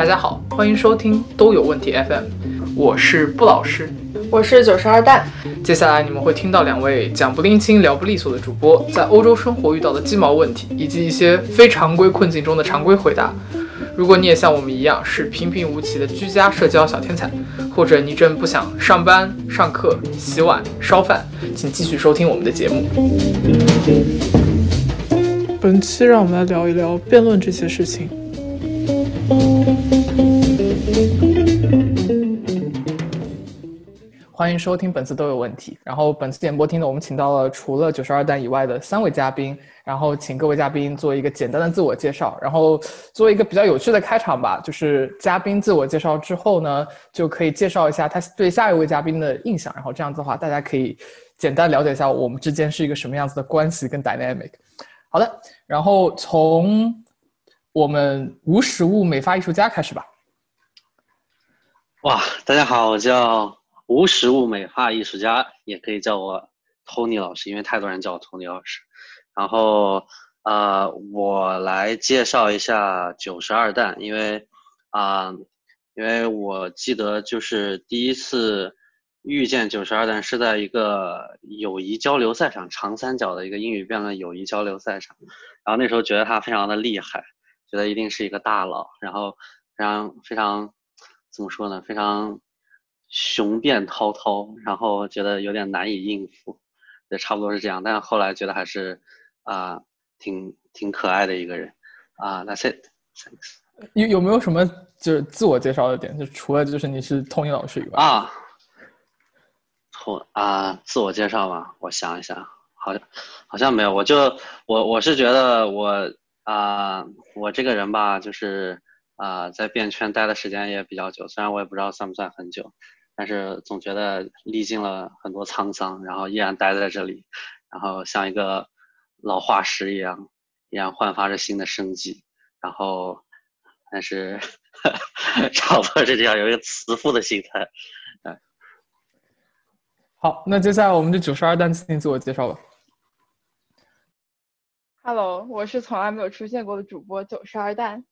大家好，欢迎收听都有问题 FM，我是布老师，我是九十二蛋。接下来你们会听到两位讲不拎清、聊不利索的主播在欧洲生活遇到的鸡毛问题，以及一些非常规困境中的常规回答。如果你也像我们一样是平平无奇的居家社交小天才，或者你正不想上班、上课、洗碗、烧饭，请继续收听我们的节目。本期让我们来聊一聊辩论这些事情。欢迎收听本次都有问题。然后本次点播厅呢，我们请到了除了九十二蛋以外的三位嘉宾，然后请各位嘉宾做一个简单的自我介绍，然后做一个比较有趣的开场吧。就是嘉宾自我介绍之后呢，就可以介绍一下他对下一位嘉宾的印象，然后这样子的话，大家可以简单了解一下我们之间是一个什么样子的关系跟 dynamic。好的，然后从我们无实物美发艺术家开始吧。哇，大家好，我叫。无实物美发艺术家，也可以叫我 Tony 老师，因为太多人叫我 Tony 老师。然后，呃，我来介绍一下九十二弹，因为，啊，因为我记得就是第一次遇见九十二弹是在一个友谊交流赛上，长三角的一个英语辩论友谊交流赛上。然后那时候觉得他非常的厉害，觉得一定是一个大佬，然后非常非常怎么说呢？非常。雄辩滔滔，然后觉得有点难以应付，也差不多是这样。但是后来觉得还是啊，挺挺可爱的一个人啊。That's it. Thanks. 有有没有什么就是自我介绍的点？就除了就是你是 Tony 老师以外啊，托啊，自我介绍嘛，我想一想，好像好像没有。我就我我是觉得我啊，我这个人吧，就是啊，在变圈待的时间也比较久，虽然我也不知道算不算很久。但是总觉得历经了很多沧桑，然后依然待在这里，然后像一个老化石一样，依然焕发着新的生机。然后，但是 差不多是这样，有一个慈父的心态。哎，好，那接下来我们就九十二单进行自我介绍吧。Hello，我是从来没有出现过的主播九十二蛋。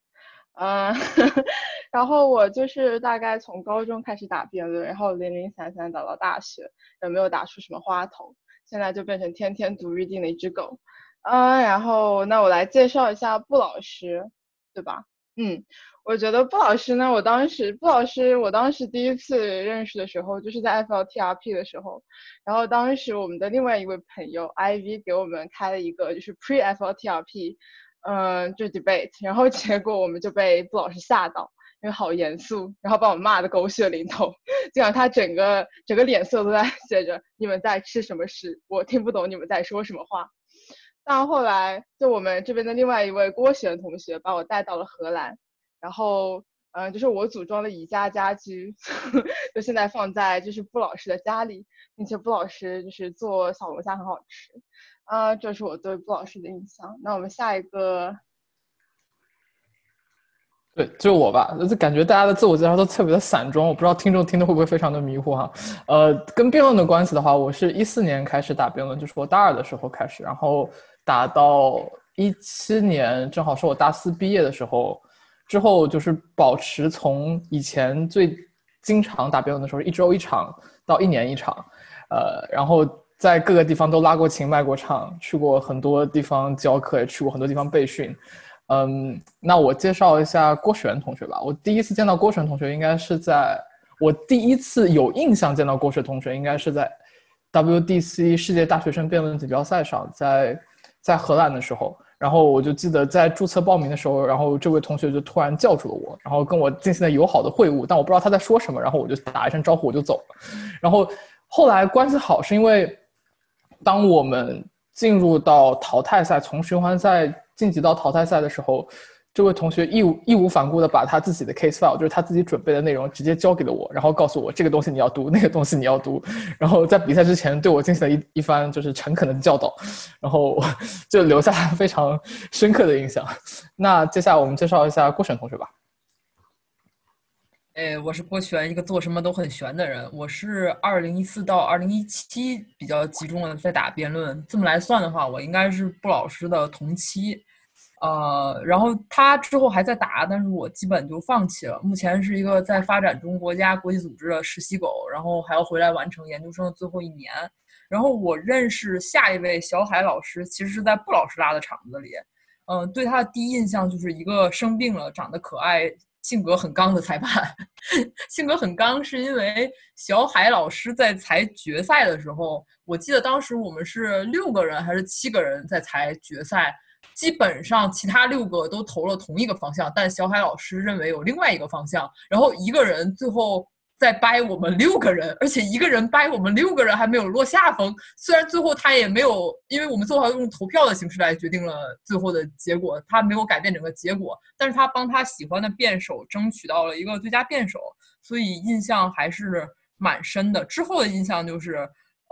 嗯，然后我就是大概从高中开始打辩论，然后零零散散打到大学，也没有打出什么花头，现在就变成天天读预定的一只狗。嗯，然后那我来介绍一下布老师，对吧？嗯，我觉得布老师呢，我当时布老师，我当时第一次认识的时候，就是在 FLTRP 的时候，然后当时我们的另外一位朋友 IV 给我们开了一个就是 Pre FLTRP。嗯，就 debate，然后结果我们就被布老师吓到，因为好严肃，然后把我骂的狗血淋头，这样他整个整个脸色都在 写着你们在吃什么屎，我听不懂你们在说什么话。但后来就我们这边的另外一位郭璇同学把我带到了荷兰，然后嗯，就是我组装的宜家家居，就现在放在就是布老师的家里，并且布老师就是做小龙虾很好吃。啊，这是我对布老师的印象。那我们下一个，对，就我吧。就感觉大家的自我介绍都特别的散装，我不知道听众听的会不会非常的迷糊哈。呃，跟辩论的关系的话，我是一四年开始打辩论，就是我大二的时候开始，然后打到一七年，正好是我大四毕业的时候，之后就是保持从以前最经常打辩论的时候，一周一场到一年一场，呃，然后。在各个地方都拉过琴、卖过唱，去过很多地方教课，也去过很多地方备训。嗯，那我介绍一下郭璇同学吧。我第一次见到郭璇同学，应该是在我第一次有印象见到郭璇同学，应该是在 WDC 世界大学生辩论锦标赛上，在在荷兰的时候。然后我就记得在注册报名的时候，然后这位同学就突然叫住了我，然后跟我进行了友好的会晤，但我不知道他在说什么，然后我就打一声招呼我就走了。然后后来关系好是因为。当我们进入到淘汰赛，从循环赛晋级到淘汰赛的时候，这位同学义无义无反顾的把他自己的 case file，就是他自己准备的内容，直接交给了我，然后告诉我这个东西你要读，那个东西你要读，然后在比赛之前对我进行了一一番就是诚恳的教导，然后 就留下了非常深刻的印象。那接下来我们介绍一下郭选同学吧。哎，我是郭璇，一个做什么都很悬的人。我是二零一四到二零一七比较集中的在打辩论，这么来算的话，我应该是布老师的同期。呃，然后他之后还在打，但是我基本就放弃了。目前是一个在发展中国家国际组织的实习狗，然后还要回来完成研究生的最后一年。然后我认识下一位小海老师，其实是在布老师拉的场子里。嗯，对他的第一印象就是一个生病了、长得可爱、性格很刚的裁判。性格很刚是因为小海老师在裁决赛的时候，我记得当时我们是六个人还是七个人在裁决赛。基本上其他六个都投了同一个方向，但小海老师认为有另外一个方向，然后一个人最后在掰我们六个人，而且一个人掰我们六个人还没有落下风。虽然最后他也没有，因为我们最后用投票的形式来决定了最后的结果，他没有改变整个结果，但是他帮他喜欢的辩手争取到了一个最佳辩手，所以印象还是蛮深的。之后的印象就是，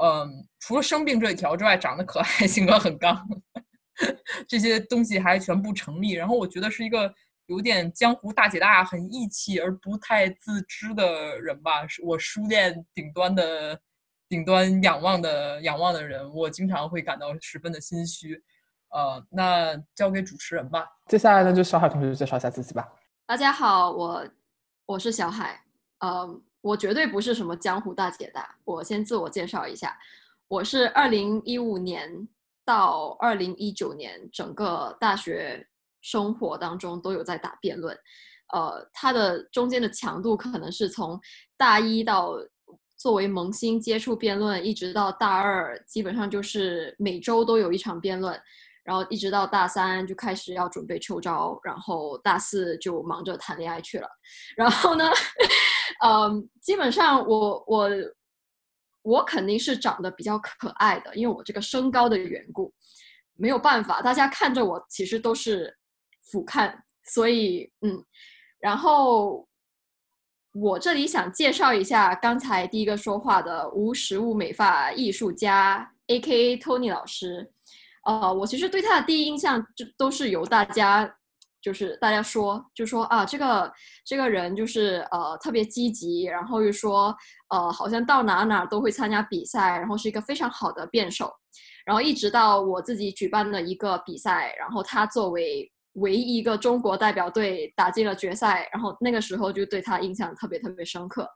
嗯，除了生病这一条之外，长得可爱，性格很刚。这些东西还全部成立，然后我觉得是一个有点江湖大姐大、很义气而不太自知的人吧。是我书店顶端的、顶端仰望的、仰望的人，我经常会感到十分的心虚。呃，那交给主持人吧。接下来呢，就小海同学介绍一下自己吧。大家好，我我是小海。呃，我绝对不是什么江湖大姐大。我先自我介绍一下，我是二零一五年。到二零一九年，整个大学生活当中都有在打辩论，呃，它的中间的强度可能是从大一到作为萌新接触辩论，一直到大二，基本上就是每周都有一场辩论，然后一直到大三就开始要准备秋招，然后大四就忙着谈恋爱去了，然后呢，嗯，基本上我我。我肯定是长得比较可爱的，因为我这个身高的缘故，没有办法，大家看着我其实都是俯瞰，所以嗯，然后我这里想介绍一下刚才第一个说话的无实物美发艺术家，A.K.A. Tony 老师，呃，我其实对他的第一印象就都是由大家。就是大家说，就说啊，这个这个人就是呃特别积极，然后又说呃好像到哪哪都会参加比赛，然后是一个非常好的辩手，然后一直到我自己举办的一个比赛，然后他作为唯一一个中国代表队打进了决赛，然后那个时候就对他印象特别特别深刻，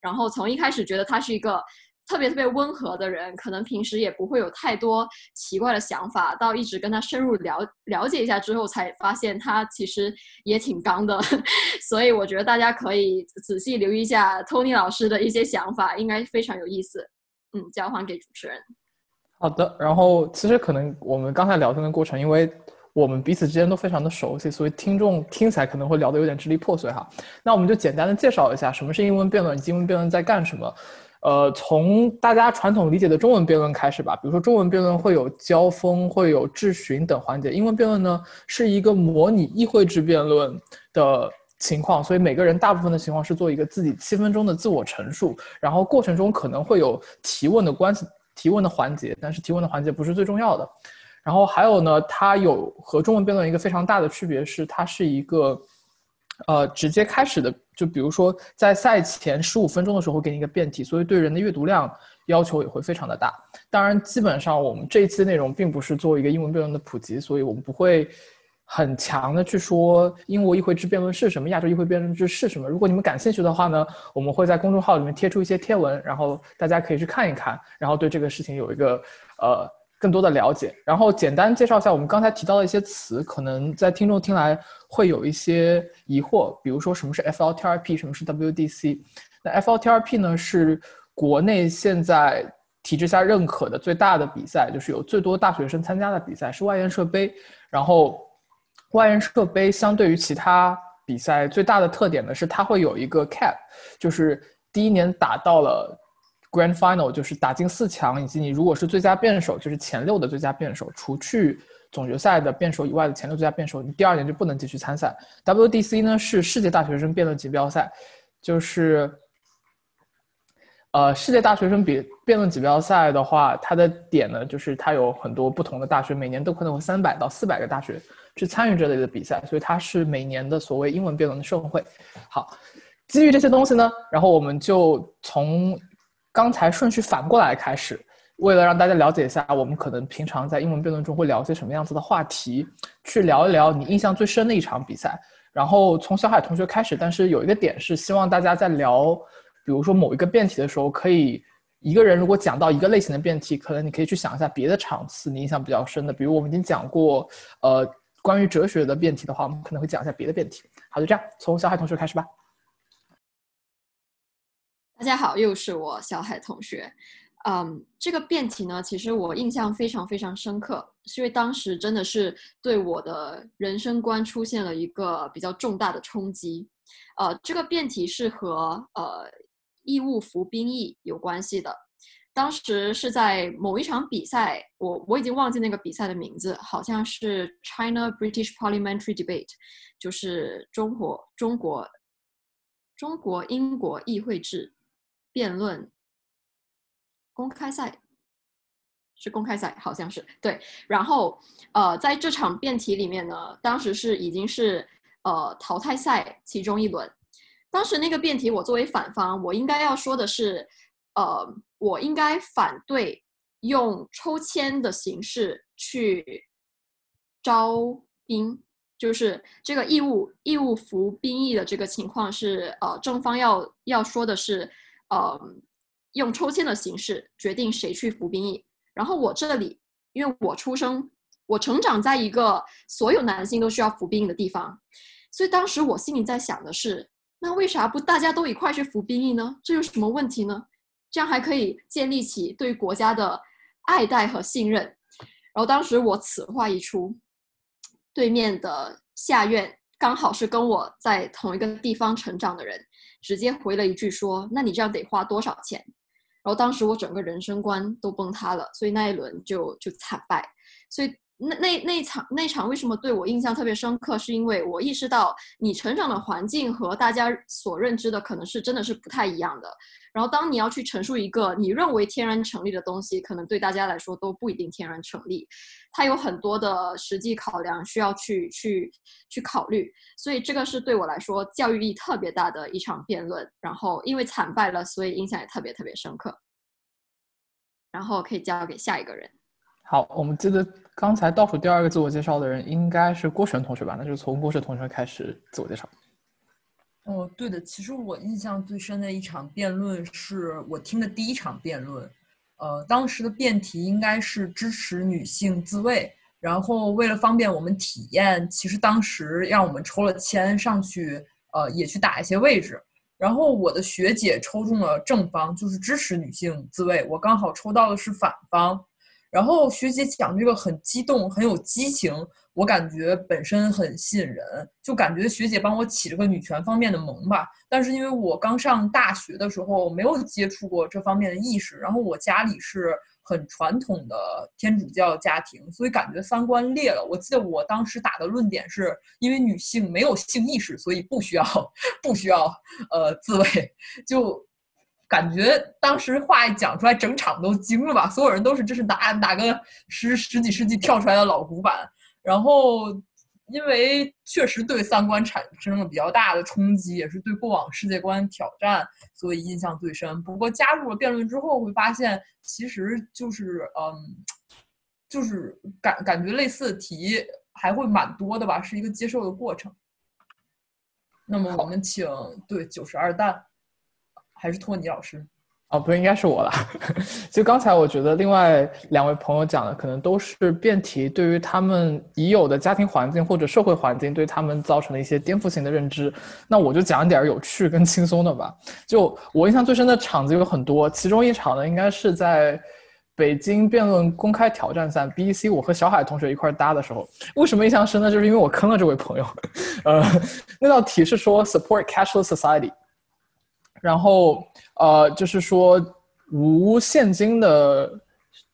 然后从一开始觉得他是一个。特别特别温和的人，可能平时也不会有太多奇怪的想法。到一直跟他深入了了解一下之后，才发现他其实也挺刚的。所以我觉得大家可以仔细留意一下 Tony 老师的一些想法，应该非常有意思。嗯，交还给主持人。好的。然后其实可能我们刚才聊天的过程，因为我们彼此之间都非常的熟悉，所以听众听起来可能会聊得有点支离破碎哈。那我们就简单的介绍一下什么是英文辩论，英文辩论在干什么。呃，从大家传统理解的中文辩论开始吧。比如说，中文辩论会有交锋、会有质询等环节。英文辩论呢，是一个模拟议会制辩论的情况，所以每个人大部分的情况是做一个自己七分钟的自我陈述，然后过程中可能会有提问的关系、提问的环节，但是提问的环节不是最重要的。然后还有呢，它有和中文辩论一个非常大的区别是，它是一个。呃，直接开始的，就比如说在赛前十五分钟的时候给你一个辩题，所以对人的阅读量要求也会非常的大。当然，基本上我们这一期内容并不是做一个英文辩论的普及，所以我们不会很强的去说英国议会制辩论是什么，亚洲议会辩论制是什么。如果你们感兴趣的话呢，我们会在公众号里面贴出一些贴文，然后大家可以去看一看，然后对这个事情有一个呃。更多的了解，然后简单介绍一下我们刚才提到的一些词，可能在听众听来会有一些疑惑，比如说什么是 FLTRP，什么是 WDC。那 FLTRP 呢是国内现在体制下认可的最大的比赛，就是有最多大学生参加的比赛，是外研社杯。然后外研社杯相对于其他比赛最大的特点呢是它会有一个 cap，就是第一年打到了。Grand Final 就是打进四强，以及你如果是最佳辩手，就是前六的最佳辩手，除去总决赛的辩手以外的前六最佳辩手，你第二年就不能继续参赛。WDC 呢是世界大学生辩论锦标赛，就是呃世界大学生比辩论锦标赛的话，它的点呢就是它有很多不同的大学，每年都可能有三百到四百个大学去参与这类的比赛，所以它是每年的所谓英文辩论的盛会。好，基于这些东西呢，然后我们就从。刚才顺序反过来开始，为了让大家了解一下，我们可能平常在英文辩论中会聊些什么样子的话题，去聊一聊你印象最深的一场比赛。然后从小海同学开始，但是有一个点是希望大家在聊，比如说某一个辩题的时候，可以一个人如果讲到一个类型的辩题，可能你可以去想一下别的场次你印象比较深的，比如我们已经讲过，呃，关于哲学的辩题的话，我们可能会讲一下别的辩题。好，就这样，从小海同学开始吧。大家好，又是我小海同学。嗯，这个辩题呢，其实我印象非常非常深刻，是因为当时真的是对我的人生观出现了一个比较重大的冲击。呃，这个辩题是和呃义务服兵役有关系的。当时是在某一场比赛，我我已经忘记那个比赛的名字，好像是 China British Parliamentary Debate，就是中国中国中国英国议会制。辩论公开赛是公开赛，好像是对。然后呃，在这场辩题里面呢，当时是已经是呃淘汰赛其中一轮。当时那个辩题，我作为反方，我应该要说的是，呃，我应该反对用抽签的形式去招兵，就是这个义务义务服兵役的这个情况是呃正方要要说的是。呃，用抽签的形式决定谁去服兵役。然后我这里，因为我出生，我成长在一个所有男性都需要服兵役的地方，所以当时我心里在想的是，那为啥不大家都一块去服兵役呢？这有什么问题呢？这样还可以建立起对国家的爱戴和信任。然后当时我此话一出，对面的下院刚好是跟我在同一个地方成长的人。直接回了一句说：“那你这样得花多少钱？”然后当时我整个人生观都崩塌了，所以那一轮就就惨败。所以那那那场那场为什么对我印象特别深刻？是因为我意识到你成长的环境和大家所认知的可能是真的是不太一样的。然后，当你要去陈述一个你认为天然成立的东西，可能对大家来说都不一定天然成立，它有很多的实际考量需要去去去考虑。所以，这个是对我来说教育力特别大的一场辩论。然后，因为惨败了，所以印象也特别特别深刻。然后可以交给下一个人。好，我们记得刚才倒数第二个自我介绍的人应该是郭璇同学吧？那就从郭璇同学开始自我介绍。哦，对的，其实我印象最深的一场辩论是我听的第一场辩论，呃，当时的辩题应该是支持女性自卫，然后为了方便我们体验，其实当时让我们抽了签上去，呃，也去打一些位置，然后我的学姐抽中了正方，就是支持女性自卫，我刚好抽到的是反方。然后学姐讲这个很激动，很有激情，我感觉本身很吸引人，就感觉学姐帮我起了个女权方面的萌吧。但是因为我刚上大学的时候没有接触过这方面的意识，然后我家里是很传统的天主教家庭，所以感觉三观裂了。我记得我当时打的论点是因为女性没有性意识，所以不需要 不需要呃自慰，就。感觉当时话一讲出来，整场都惊了吧？所有人都是这是哪哪个十十几世纪跳出来的老古板？然后因为确实对三观产生了比较大的冲击，也是对过往世界观挑战，所以印象最深。不过加入了辩论之后，会发现其实就是嗯，就是感感觉类似的题还会蛮多的吧，是一个接受的过程。那么我们请对九十二弹。还是托尼老师，哦，不应该是我了。就刚才我觉得另外两位朋友讲的，可能都是辩题对于他们已有的家庭环境或者社会环境对他们造成的一些颠覆性的认知。那我就讲点有趣跟轻松的吧。就我印象最深的场子有很多，其中一场呢，应该是在北京辩论公开挑战赛 BEC，我和小海同学一块搭的时候。为什么印象深呢？就是因为我坑了这位朋友。呃，那道题是说 support cash society。然后，呃，就是说无现金的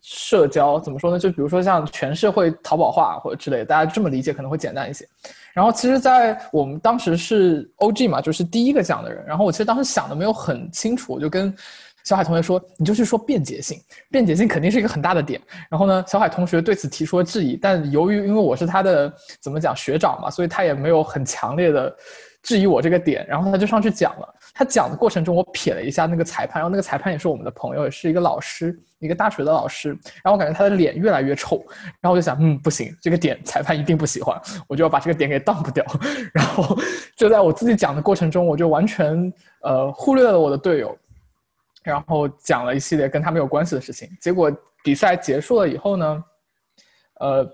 社交怎么说呢？就比如说像全社会淘宝化或者之类，大家这么理解可能会简单一些。然后，其实，在我们当时是 OG 嘛，就是第一个讲的人。然后我其实当时想的没有很清楚，我就跟小海同学说：“你就去说便捷性，便捷性肯定是一个很大的点。”然后呢，小海同学对此提出了质疑，但由于因为我是他的怎么讲学长嘛，所以他也没有很强烈的。质疑我这个点，然后他就上去讲了。他讲的过程中，我瞥了一下那个裁判，然后那个裁判也是我们的朋友，也是一个老师，一个大学的老师。然后我感觉他的脸越来越臭，然后我就想，嗯，不行，这个点裁判一定不喜欢，我就要把这个点给当不掉。然后就在我自己讲的过程中，我就完全呃忽略了我的队友，然后讲了一系列跟他没有关系的事情。结果比赛结束了以后呢，呃。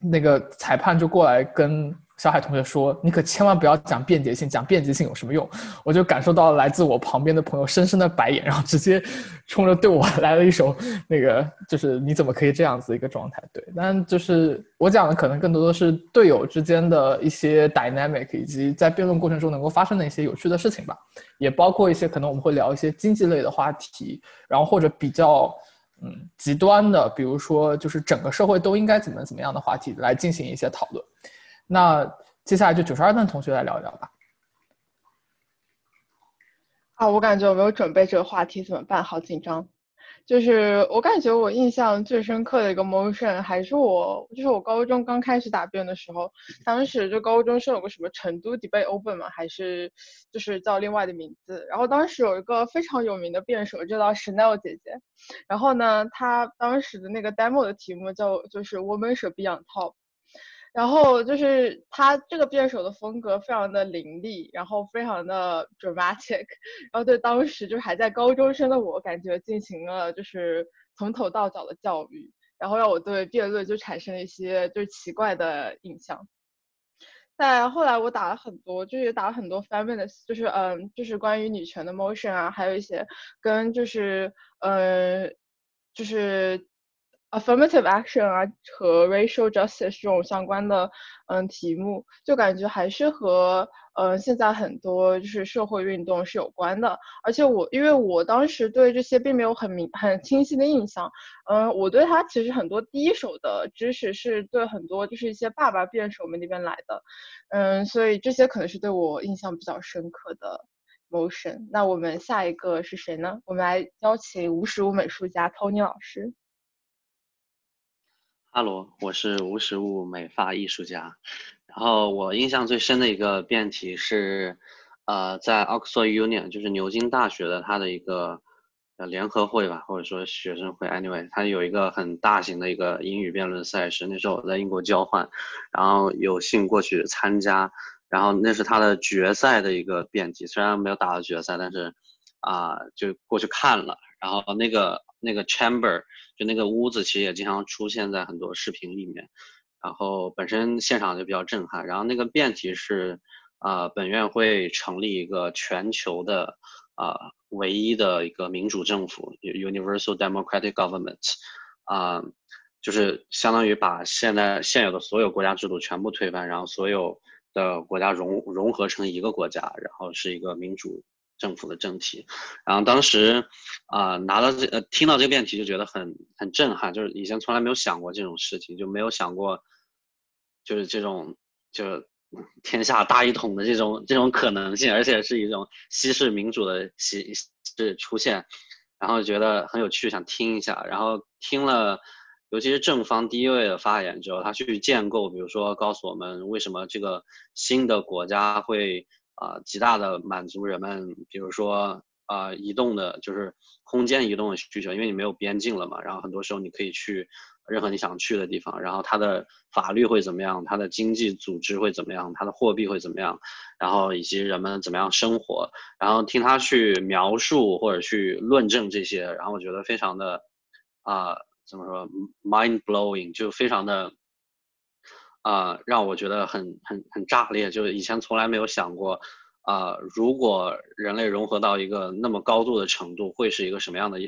那个裁判就过来跟小海同学说：“你可千万不要讲便捷性，讲便捷性有什么用？”我就感受到来自我旁边的朋友深深的白眼，然后直接冲着对我来了一首那个，就是你怎么可以这样子一个状态？对，但就是我讲的可能更多的是队友之间的一些 dynamic，以及在辩论过程中能够发生的一些有趣的事情吧，也包括一些可能我们会聊一些经济类的话题，然后或者比较。嗯，极端的，比如说，就是整个社会都应该怎么怎么样的话题来进行一些讨论。那接下来就九十二段同学来聊一聊吧。啊，我感觉我没有准备这个话题怎么办？好紧张。就是我感觉我印象最深刻的一个 motion 还是我，就是我高中刚开始答辩的时候，当时就高中是有个什么成都 debate open 嘛，还是就是叫另外的名字。然后当时有一个非常有名的辩手，就叫 Chanel 姐姐。然后呢，她当时的那个 demo 的题目叫就是 Woman should be on top。然后就是他这个辩手的风格非常的凌厉，然后非常的 dramatic，然后对当时就是还在高中生的我感觉进行了就是从头到脚的教育，然后让我对辩论就产生了一些就是奇怪的印象。在后来我打了很多，就是也打了很多 feminist，就是嗯，就是关于女权的 motion 啊，还有一些跟就是呃，就是。Affirmative action 啊和 racial justice 这种相关的嗯题目，就感觉还是和呃现在很多就是社会运动是有关的。而且我因为我当时对这些并没有很明很清晰的印象，嗯，我对他其实很多第一手的知识是对很多就是一些爸爸辩手们那边来的，嗯，所以这些可能是对我印象比较深刻的 motion。那我们下一个是谁呢？我们来邀请无实物美术家 Tony 老师。哈罗，我是无实物美发艺术家。然后我印象最深的一个辩题是，呃，在 Oxford Union，就是牛津大学的它的一个呃联合会吧，或者说学生会。Anyway，它有一个很大型的一个英语辩论赛事。那时候我在英国交换，然后有幸过去参加。然后那是他的决赛的一个辩题，虽然没有打到决赛，但是啊，就过去看了。然后那个那个 chamber。就那个屋子其实也经常出现在很多视频里面，然后本身现场就比较震撼。然后那个辩题是，啊，本院会成立一个全球的啊唯一的一个民主政府，universal democratic government，啊，就是相当于把现在现有的所有国家制度全部推翻，然后所有的国家融融合成一个国家，然后是一个民主。政府的政体，然后当时啊拿到这呃听到这个辩题就觉得很很震撼，就是以前从来没有想过这种事情，就没有想过就是这种就是天下大一统的这种这种可能性，而且是一种西式民主的形式出现，然后觉得很有趣，想听一下，然后听了尤其是正方第一位的发言之后，他去建构，比如说告诉我们为什么这个新的国家会。啊，极大的满足人们，比如说啊，移动的就是空间移动的需求，因为你没有边境了嘛。然后很多时候你可以去任何你想去的地方。然后它的法律会怎么样？它的经济组织会怎么样？它的货币会怎么样？然后以及人们怎么样生活？然后听他去描述或者去论证这些，然后我觉得非常的啊，怎么说，mind blowing，就非常的。啊，让我觉得很很很炸裂，就是以前从来没有想过，啊，如果人类融合到一个那么高度的程度，会是一个什么样的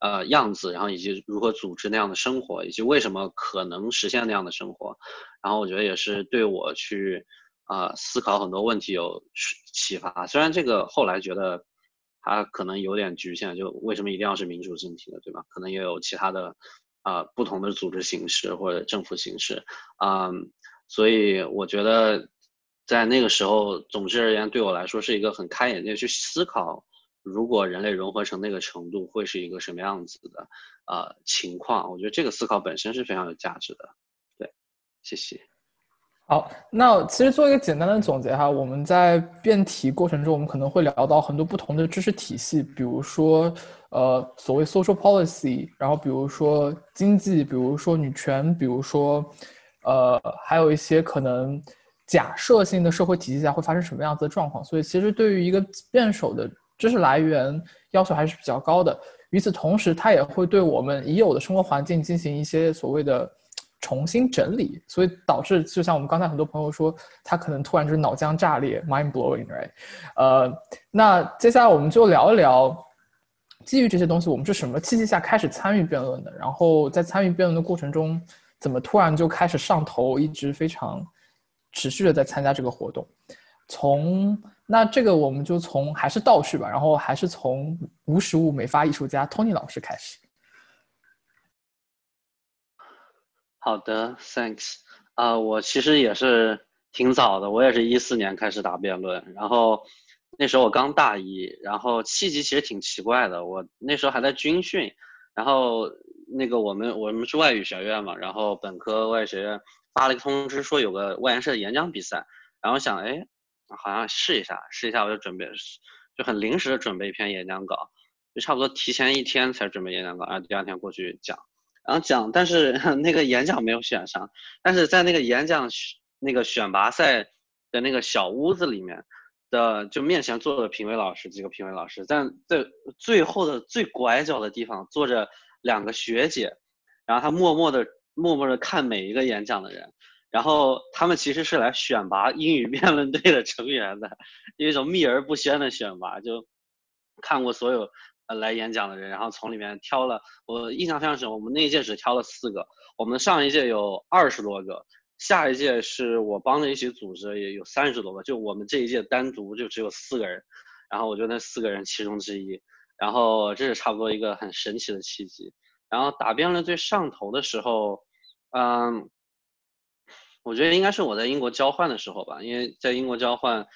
呃样子，然后以及如何组织那样的生活，以及为什么可能实现那样的生活，然后我觉得也是对我去啊思考很多问题有启发。虽然这个后来觉得它可能有点局限，就为什么一定要是民主政体的，对吧？可能也有其他的。啊，不同的组织形式或者政府形式，啊，所以我觉得在那个时候，总之而言，对我来说是一个很开眼界去思考，如果人类融合成那个程度，会是一个什么样子的啊情况？我觉得这个思考本身是非常有价值的。对，谢谢。好，那其实做一个简单的总结哈，我们在辩题过程中，我们可能会聊到很多不同的知识体系，比如说呃所谓 social policy，然后比如说经济，比如说女权，比如说呃还有一些可能假设性的社会体系下会发生什么样子的状况。所以其实对于一个辩手的知识来源要求还是比较高的。与此同时，它也会对我们已有的生活环境进行一些所谓的。重新整理，所以导致就像我们刚才很多朋友说，他可能突然就是脑浆炸裂，mind blowing，right？呃，那接下来我们就聊一聊，基于这些东西，我们是什么契机下开始参与辩论的？然后在参与辩论的过程中，怎么突然就开始上头，一直非常持续的在参加这个活动？从那这个我们就从还是倒叙吧，然后还是从无实物美发艺术家 Tony 老师开始。好的，thanks。啊，我其实也是挺早的，我也是一四年开始打辩论，然后那时候我刚大一，然后契机其实挺奇怪的，我那时候还在军训，然后那个我们我们是外语学院嘛，然后本科外语学院发了一个通知说有个外研社的演讲比赛，然后想哎，好像试一下，试一下我就准备，就很临时的准备一篇演讲稿，就差不多提前一天才准备演讲稿，然后第二天过去讲。然后讲，但是 那个演讲没有选上，但是在那个演讲那个选拔赛的那个小屋子里面的，就面前坐着评委老师几个评委老师，在在最后的最拐角的地方坐着两个学姐，然后她默默的默默的看每一个演讲的人，然后他们其实是来选拔英语辩论队的成员的，一种秘而不宣的选拔，就看过所有。呃，来演讲的人，然后从里面挑了，我印象非常深。我们那一届只挑了四个，我们上一届有二十多个，下一届是我帮着一起组织，也有三十多个，就我们这一届单独就只有四个人，然后我就那四个人其中之一，然后这是差不多一个很神奇的契机。然后打辩论最上头的时候，嗯，我觉得应该是我在英国交换的时候吧，因为在英国交换，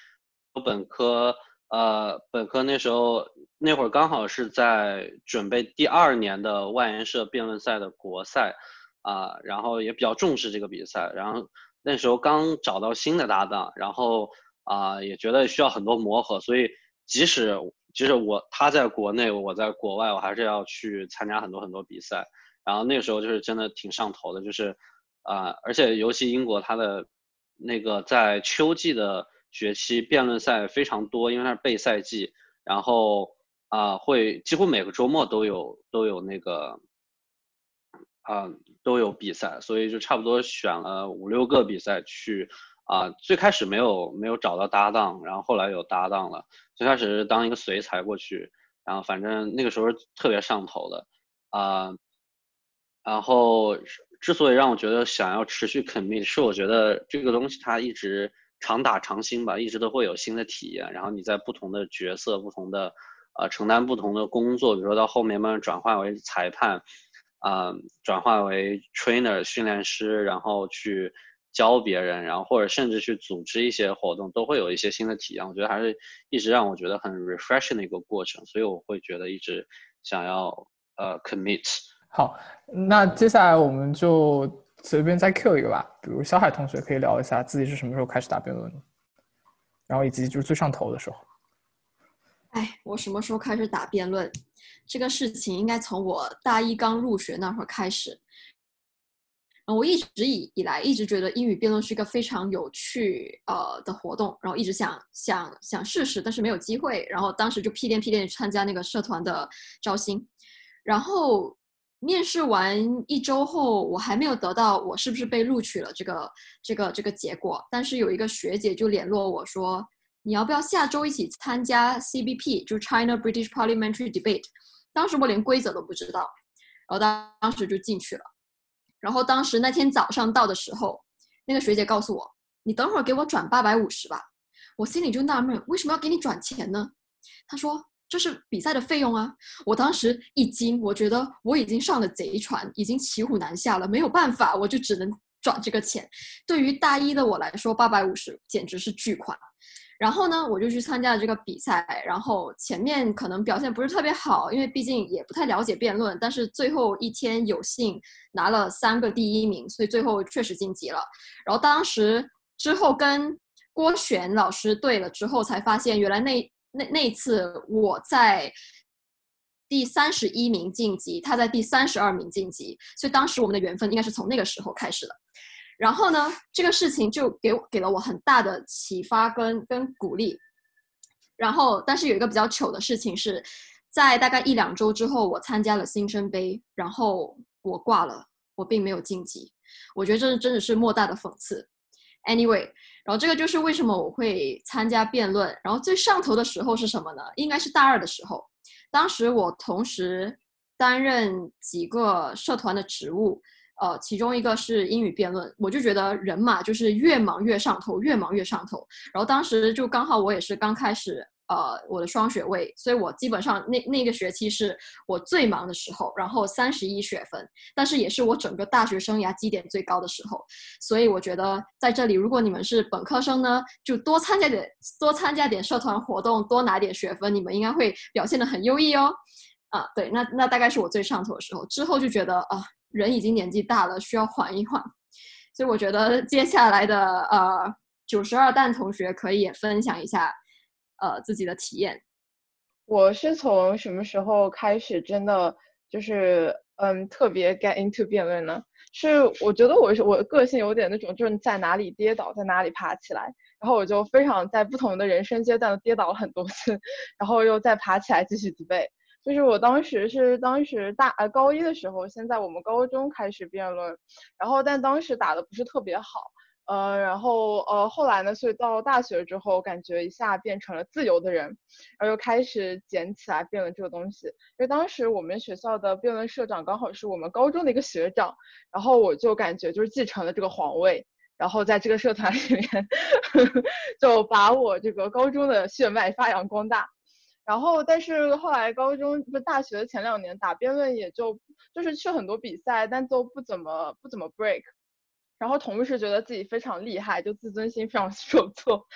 我本科。呃，本科那时候那会儿刚好是在准备第二年的外研社辩论赛的国赛，啊，然后也比较重视这个比赛，然后那时候刚找到新的搭档，然后啊也觉得需要很多磨合，所以即使即使我他在国内，我在国外，我还是要去参加很多很多比赛，然后那个时候就是真的挺上头的，就是啊，而且尤其英国它的那个在秋季的。学期辩论赛非常多，因为它是备赛季，然后啊会几乎每个周末都有都有那个啊都有比赛，所以就差不多选了五六个比赛去啊。最开始没有没有找到搭档，然后后来有搭档了。最开始是当一个随才过去，然后反正那个时候特别上头的啊。然后之所以让我觉得想要持续 commit，是我觉得这个东西它一直。常打常新吧，一直都会有新的体验。然后你在不同的角色、不同的呃承担不同的工作，比如说到后面慢慢转换为裁判，嗯，转换为 trainer 训练师，然后去教别人，然后或者甚至去组织一些活动，都会有一些新的体验。我觉得还是一直让我觉得很 refreshing 的一个过程，所以我会觉得一直想要呃 commit。好，那接下来我们就。随便再 Q 一个吧，比如小海同学可以聊一下自己是什么时候开始打辩论的，然后以及就是最上头的时候。哎，我什么时候开始打辩论？这个事情应该从我大一刚入学那会儿开始。嗯，我一直以以来一直觉得英语辩论是一个非常有趣呃的活动，然后一直想想想试试，但是没有机会。然后当时就屁颠屁颠参加那个社团的招新，然后。面试完一周后，我还没有得到我是不是被录取了这个这个这个结果。但是有一个学姐就联络我说，你要不要下周一起参加 CBP，就 China British Parliamentary Debate。当时我连规则都不知道，然后当当时就进去了。然后当时那天早上到的时候，那个学姐告诉我，你等会儿给我转八百五十吧。我心里就纳闷，为什么要给你转钱呢？她说。这是比赛的费用啊！我当时一惊，我觉得我已经上了贼船，已经骑虎难下了，没有办法，我就只能转这个钱。对于大一的我来说，八百五十简直是巨款。然后呢，我就去参加了这个比赛。然后前面可能表现不是特别好，因为毕竟也不太了解辩论。但是最后一天有幸拿了三个第一名，所以最后确实晋级了。然后当时之后跟郭璇老师对了之后，才发现原来那那那次我在第三十一名晋级，他在第三十二名晋级，所以当时我们的缘分应该是从那个时候开始的。然后呢，这个事情就给我给了我很大的启发跟跟鼓励。然后，但是有一个比较糗的事情是，在大概一两周之后，我参加了新生杯，然后我挂了，我并没有晋级。我觉得这真的是莫大的讽刺。Anyway，然后这个就是为什么我会参加辩论。然后最上头的时候是什么呢？应该是大二的时候，当时我同时担任几个社团的职务。呃，其中一个是英语辩论，我就觉得人嘛，就是越忙越上头，越忙越上头。然后当时就刚好我也是刚开始，呃，我的双学位，所以我基本上那那个学期是我最忙的时候，然后三十一学分，但是也是我整个大学生涯绩点最高的时候。所以我觉得在这里，如果你们是本科生呢，就多参加点，多参加点社团活动，多拿点学分，你们应该会表现的很优异哦。啊，对，那那大概是我最上头的时候，之后就觉得啊。人已经年纪大了，需要缓一缓，所以我觉得接下来的呃九十二蛋同学可以分享一下呃自己的体验。我是从什么时候开始真的就是嗯特别 get into 辩论呢？是我觉得我是我个性有点那种就是在哪里跌倒在哪里爬起来，然后我就非常在不同的人生阶段跌倒了很多次，然后又再爬起来继续准备。就是我当时是当时大呃高一的时候，先在我们高中开始辩论，然后但当时打的不是特别好，呃，然后呃后来呢，所以到大学之后，感觉一下变成了自由的人，然后又开始捡起来辩论这个东西。因为当时我们学校的辩论社长刚好是我们高中的一个学长，然后我就感觉就是继承了这个皇位，然后在这个社团里面，就把我这个高中的血脉发扬光大。然后，但是后来高中不大学的前两年打辩论，也就就是去很多比赛，但都不怎么不怎么 break。然后同时觉得自己非常厉害，就自尊心非常 受挫。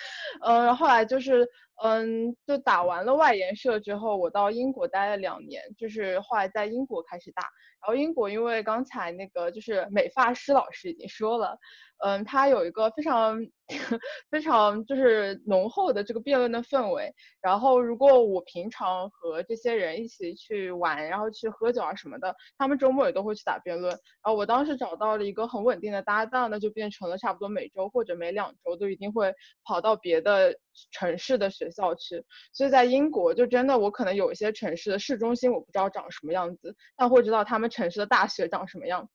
嗯，后来就是嗯，就打完了外研社之后，我到英国待了两年，就是后来在英国开始打。然后英国因为刚才那个就是美发师老师已经说了。嗯，它有一个非常非常就是浓厚的这个辩论的氛围。然后，如果我平常和这些人一起去玩，然后去喝酒啊什么的，他们周末也都会去打辩论。然后我当时找到了一个很稳定的搭档，那就变成了差不多每周或者每两周都一定会跑到别的城市的学校去。所以在英国，就真的我可能有一些城市的市中心我不知道长什么样子，但会知道他们城市的大学长什么样。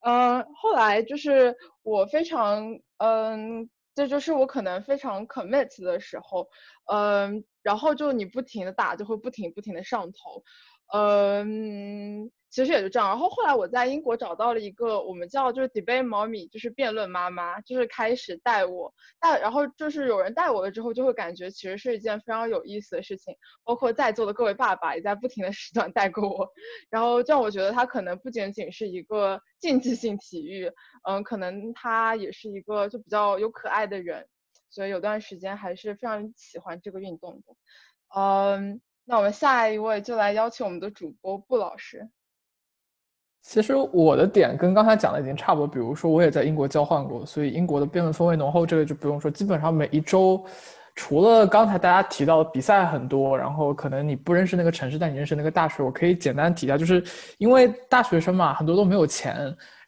嗯，后来就是我非常嗯，这就是我可能非常 commit 的时候，嗯，然后就你不停的打，就会不停不停的上头，嗯。其实也就这样，然后后来我在英国找到了一个我们叫就是 debate mommy，就是辩论妈妈，就是开始带我带，然后就是有人带我了之后，就会感觉其实是一件非常有意思的事情。包括在座的各位爸爸也在不停的时段带过我，然后这样我觉得它可能不仅仅是一个竞技性体育，嗯，可能他也是一个就比较有可爱的人，所以有段时间还是非常喜欢这个运动的。嗯，那我们下一位就来邀请我们的主播布老师。其实我的点跟刚才讲的已经差不多，比如说我也在英国交换过，所以英国的辩论氛围浓厚，这个就不用说。基本上每一周，除了刚才大家提到比赛很多，然后可能你不认识那个城市，但你认识那个大学，我可以简单提一下，就是因为大学生嘛，很多都没有钱，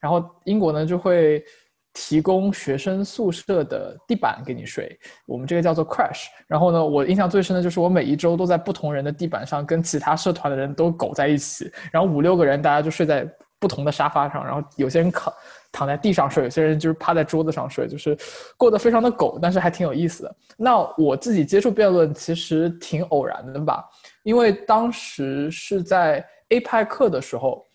然后英国呢就会提供学生宿舍的地板给你睡，我们这个叫做 crash。然后呢，我印象最深的就是我每一周都在不同人的地板上跟其他社团的人都苟在一起，然后五六个人大家就睡在。不同的沙发上，然后有些人躺躺在地上睡，有些人就是趴在桌子上睡，就是过得非常的狗，但是还挺有意思的。那我自己接触辩论其实挺偶然的吧，因为当时是在 A 派课的时候，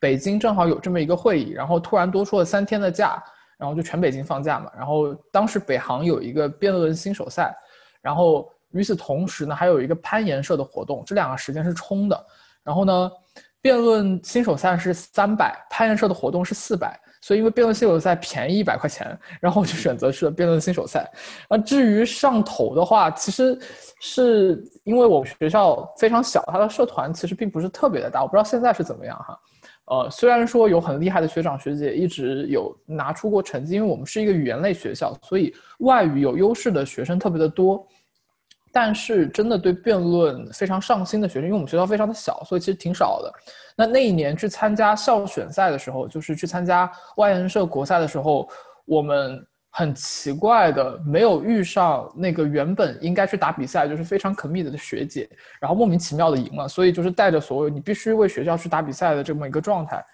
北京正好有这么一个会议，然后突然多出了三天的假，然后就全北京放假嘛。然后当时北航有一个辩论新手赛，然后与此同时呢，还有一个攀岩社的活动，这两个时间是冲的。然后呢？辩论新手赛是三百，攀岩社的活动是四百，所以因为辩论新手赛便宜一百块钱，然后我就选择去了辩论新手赛。那至于上头的话，其实是因为我们学校非常小，它的社团其实并不是特别的大，我不知道现在是怎么样哈。呃，虽然说有很厉害的学长学姐一直有拿出过成绩，因为我们是一个语言类学校，所以外语有优势的学生特别的多。但是真的对辩论非常上心的学生，因为我们学校非常的小，所以其实挺少的。那那一年去参加校选赛的时候，就是去参加外研社国赛的时候，我们很奇怪的没有遇上那个原本应该去打比赛，就是非常 commit 的学姐，然后莫名其妙的赢了，所以就是带着所有你必须为学校去打比赛的这么一个状态，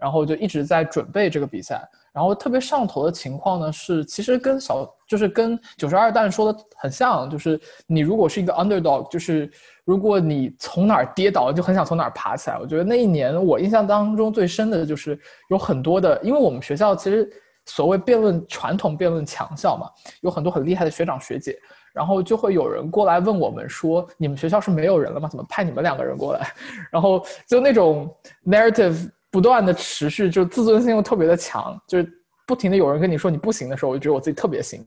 然后就一直在准备这个比赛。然后特别上头的情况呢，是其实跟小就是跟九十二蛋说的很像，就是你如果是一个 underdog，就是如果你从哪儿跌倒，就很想从哪儿爬起来。我觉得那一年我印象当中最深的就是有很多的，因为我们学校其实所谓辩论传统辩论强校嘛，有很多很厉害的学长学姐，然后就会有人过来问我们说，你们学校是没有人了吗？怎么派你们两个人过来？然后就那种 narrative。不断的持续，就自尊心又特别的强，就是不停的有人跟你说你不行的时候，我就觉得我自己特别行，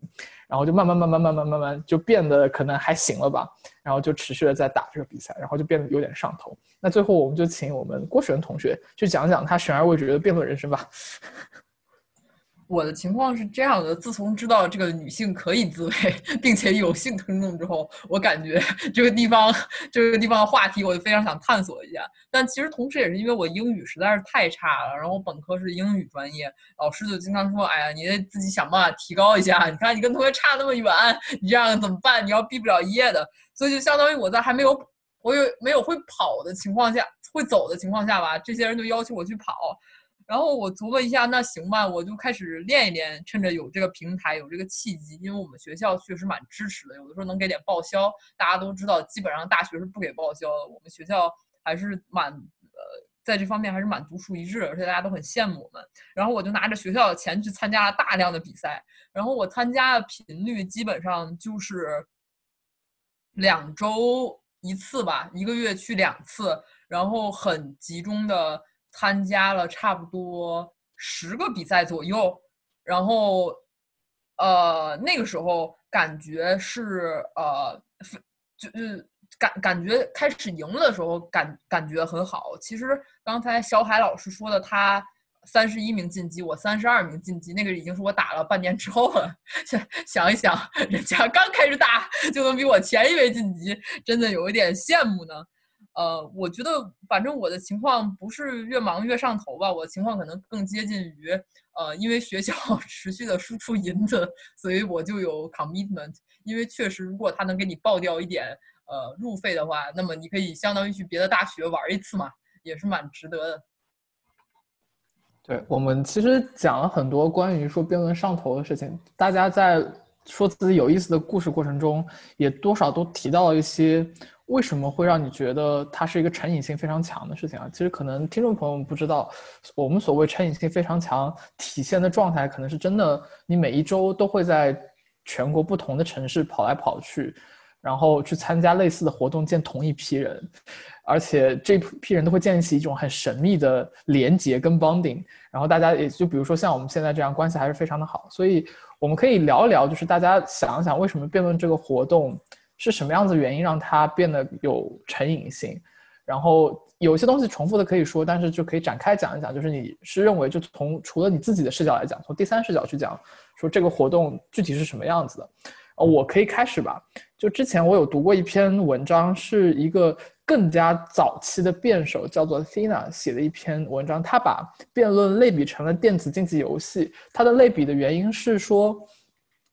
然后就慢慢慢慢慢慢慢慢就变得可能还行了吧，然后就持续的在打这个比赛，然后就变得有点上头。那最后我们就请我们郭璇同学去讲讲他悬而未决的辩论人生吧。我的情况是这样的：自从知道这个女性可以自慰，并且有性冲动之后，我感觉 这个地方这个地方的话题，我就非常想探索一下。但其实同时也是因为我英语实在是太差了，然后本科是英语专业，老师就经常说：“哎呀，你得自己想办法提高一下。你看你跟同学差那么远，你这样怎么办？你要毕不了业的。”所以就相当于我在还没有我有没有会跑的情况下，会走的情况下吧，这些人就要求我去跑。然后我琢磨一下，那行吧，我就开始练一练，趁着有这个平台，有这个契机，因为我们学校确实蛮支持的，有的时候能给点报销。大家都知道，基本上大学是不给报销的，我们学校还是蛮呃，在这方面还是蛮独树一帜，而且大家都很羡慕我们。然后我就拿着学校的钱去参加了大量的比赛，然后我参加的频率基本上就是两周一次吧，一个月去两次，然后很集中的。参加了差不多十个比赛左右，然后，呃，那个时候感觉是呃，就是感感觉开始赢了的时候感感觉很好。其实刚才小海老师说的，他三十一名晋级，我三十二名晋级，那个已经是我打了半年之后了。想想一想，人家刚开始打就能比我前一位晋级，真的有一点羡慕呢。呃，我觉得反正我的情况不是越忙越上头吧，我的情况可能更接近于，呃，因为学校 持续的输出银子，所以我就有 commitment。因为确实，如果他能给你报掉一点呃路费的话，那么你可以相当于去别的大学玩一次嘛，也是蛮值得的。对我们其实讲了很多关于说辩论上头的事情，大家在说自己有意思的故事过程中，也多少都提到了一些。为什么会让你觉得它是一个成瘾性非常强的事情啊？其实可能听众朋友们不知道，我们所谓成瘾性非常强体现的状态，可能是真的，你每一周都会在全国不同的城市跑来跑去，然后去参加类似的活动，见同一批人，而且这批人都会建立起一种很神秘的连结跟 bonding，然后大家也就比如说像我们现在这样关系还是非常的好，所以我们可以聊一聊，就是大家想一想为什么辩论这个活动。是什么样子原因让它变得有成瘾性？然后有些东西重复的可以说，但是就可以展开讲一讲。就是你是认为，就从除了你自己的视角来讲，从第三视角去讲，说这个活动具体是什么样子的？呃，我可以开始吧。就之前我有读过一篇文章，是一个更加早期的辩手叫做 Thina 写的一篇文章，他把辩论类比成了电子竞技游戏。他的类比的原因是说，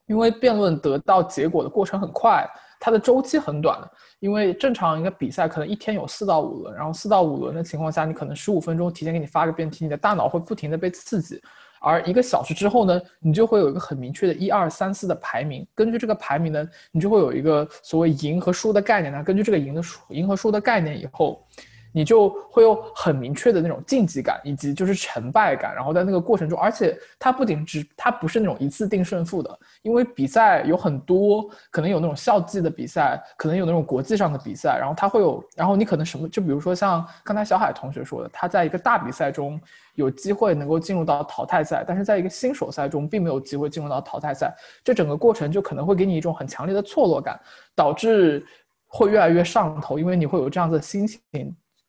因为辩论得到结果的过程很快。它的周期很短，因为正常一个比赛可能一天有四到五轮，然后四到五轮的情况下，你可能十五分钟提前给你发个辩题，你的大脑会不停的被刺激，而一个小时之后呢，你就会有一个很明确的一二三四的排名，根据这个排名呢，你就会有一个所谓赢和输的概念呢，根据这个赢的输赢和输的概念以后。你就会有很明确的那种竞技感，以及就是成败感。然后在那个过程中，而且它不仅只，它不是那种一次定胜负的，因为比赛有很多，可能有那种校际的比赛，可能有那种国际上的比赛。然后它会有，然后你可能什么，就比如说像刚才小海同学说的，他在一个大比赛中有机会能够进入到淘汰赛，但是在一个新手赛中并没有机会进入到淘汰赛。这整个过程就可能会给你一种很强烈的错落感，导致会越来越上头，因为你会有这样子的心情。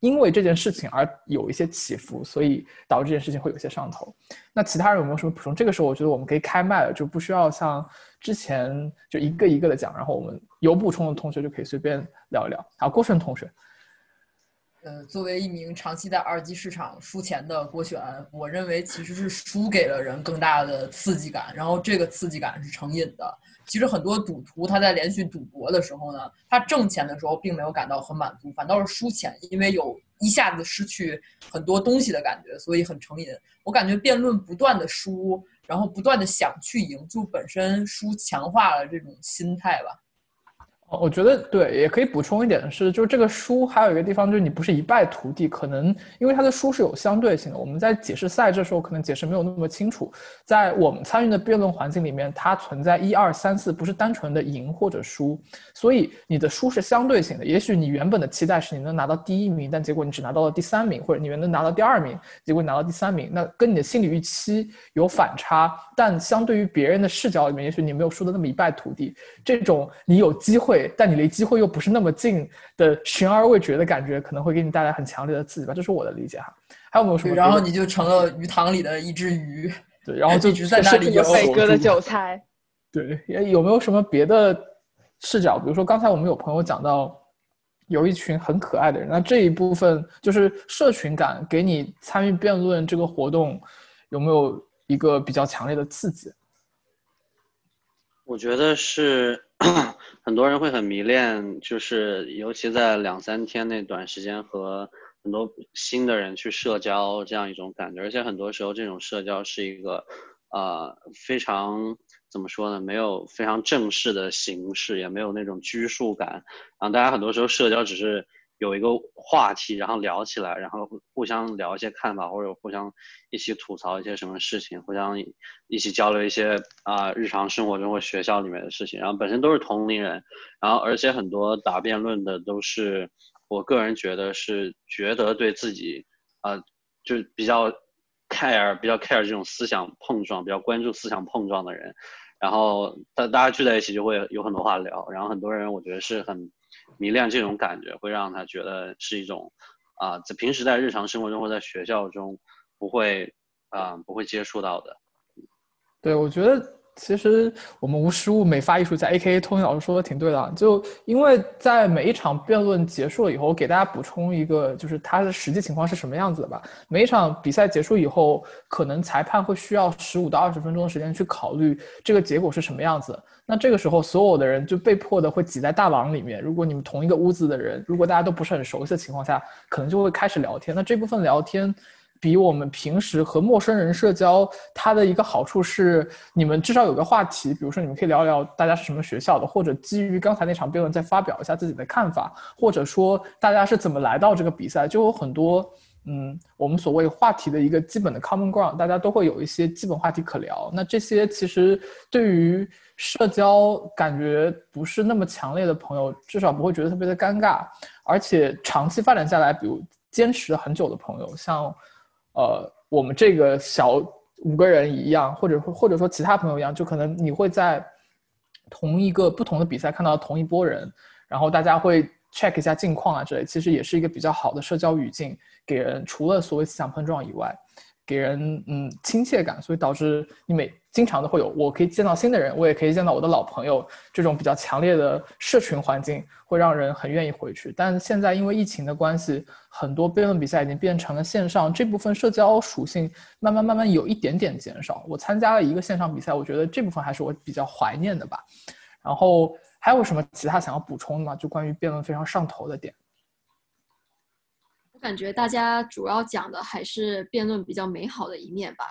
因为这件事情而有一些起伏，所以导致这件事情会有些上头。那其他人有没有什么补充？这个时候我觉得我们可以开麦了，就不需要像之前就一个一个的讲，然后我们有补充的同学就可以随便聊一聊。好，郭胜同学。呃，作为一名长期在二级市场输钱的郭璇，我认为其实是输给了人更大的刺激感，然后这个刺激感是成瘾的。其实很多赌徒他在连续赌博的时候呢，他挣钱的时候并没有感到很满足，反倒是输钱，因为有一下子失去很多东西的感觉，所以很成瘾。我感觉辩论不断的输，然后不断的想去赢，就本身输强化了这种心态吧。我觉得对，也可以补充一点是，就是这个书还有一个地方，就是你不是一败涂地，可能因为它的书是有相对性的。我们在解释赛这时候可能解释没有那么清楚，在我们参与的辩论环境里面，它存在一二三四，不是单纯的赢或者输，所以你的输是相对性的。也许你原本的期待是你能拿到第一名，但结果你只拿到了第三名，或者你原能拿到第二名，结果你拿到第三名，那跟你的心理预期有反差。但相对于别人的视角里面，也许你没有输的那么一败涂地。这种你有机会。但你离机会又不是那么近的悬而未决的感觉，可能会给你带来很强烈的刺激吧，这是我的理解哈。还有没有什么？然后你就成了鱼塘里的一只鱼，对，然后就一直在那里游。伟哥的韭菜。对，有没有什么别的视角？比如说刚才我们有朋友讲到，有一群很可爱的人，那这一部分就是社群感，给你参与辩论这个活动有没有一个比较强烈的刺激？我觉得是。很多人会很迷恋，就是尤其在两三天那短时间和很多新的人去社交这样一种感觉，而且很多时候这种社交是一个，呃，非常怎么说呢？没有非常正式的形式，也没有那种拘束感，然后大家很多时候社交只是。有一个话题，然后聊起来，然后互相聊一些看法，或者互相一起吐槽一些什么事情，互相一起交流一些啊日常生活中或学校里面的事情。然后本身都是同龄人，然后而且很多打辩论的都是我个人觉得是觉得对自己啊就比较 care 比较 care 这种思想碰撞，比较关注思想碰撞的人。然后大大家聚在一起就会有很多话聊，然后很多人我觉得是很。迷恋这种感觉会让他觉得是一种，啊，在平时在日常生活中或在学校中不会，啊，不会接触到的。对，我觉得其实我们无实物美发艺术家 A.K.A. 托尼老师说的挺对的，就因为在每一场辩论结束了以后，我给大家补充一个，就是它的实际情况是什么样子的吧。每一场比赛结束以后，可能裁判会需要十五到二十分钟的时间去考虑这个结果是什么样子。那这个时候，所有的人就被迫的会挤在大廊里面。如果你们同一个屋子的人，如果大家都不是很熟悉的情况下，可能就会开始聊天。那这部分聊天，比我们平时和陌生人社交，它的一个好处是，你们至少有个话题。比如说，你们可以聊聊大家是什么学校的，或者基于刚才那场辩论再发表一下自己的看法，或者说大家是怎么来到这个比赛，就有很多。嗯，我们所谓话题的一个基本的 common ground，大家都会有一些基本话题可聊。那这些其实对于社交感觉不是那么强烈的朋友，至少不会觉得特别的尴尬。而且长期发展下来，比如坚持很久的朋友，像呃我们这个小五个人一样，或者或者说其他朋友一样，就可能你会在同一个不同的比赛看到同一波人，然后大家会 check 一下近况啊之类，其实也是一个比较好的社交语境。给人除了所谓思想碰撞以外，给人嗯亲切感，所以导致你每经常都会有，我可以见到新的人，我也可以见到我的老朋友，这种比较强烈的社群环境会让人很愿意回去。但现在因为疫情的关系，很多辩论比赛已经变成了线上，这部分社交属性慢慢慢慢有一点点减少。我参加了一个线上比赛，我觉得这部分还是我比较怀念的吧。然后还有什么其他想要补充的吗？就关于辩论非常上头的点。感觉大家主要讲的还是辩论比较美好的一面吧，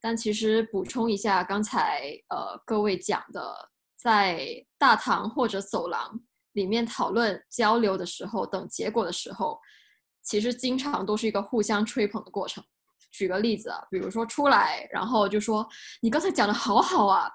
但其实补充一下，刚才呃各位讲的，在大堂或者走廊里面讨论交流的时候，等结果的时候，其实经常都是一个互相吹捧的过程。举个例子啊，比如说出来，然后就说你刚才讲的好好啊。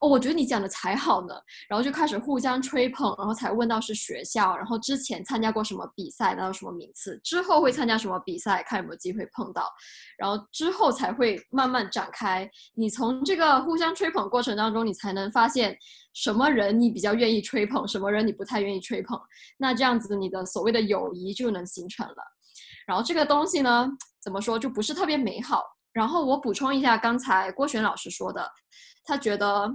哦，我觉得你讲的才好呢，然后就开始互相吹捧，然后才问到是学校，然后之前参加过什么比赛，拿到什么名次，之后会参加什么比赛，看有没有机会碰到，然后之后才会慢慢展开。你从这个互相吹捧过程当中，你才能发现什么人你比较愿意吹捧，什么人你不太愿意吹捧，那这样子你的所谓的友谊就能形成了。然后这个东西呢，怎么说就不是特别美好。然后我补充一下刚才郭璇老师说的，他觉得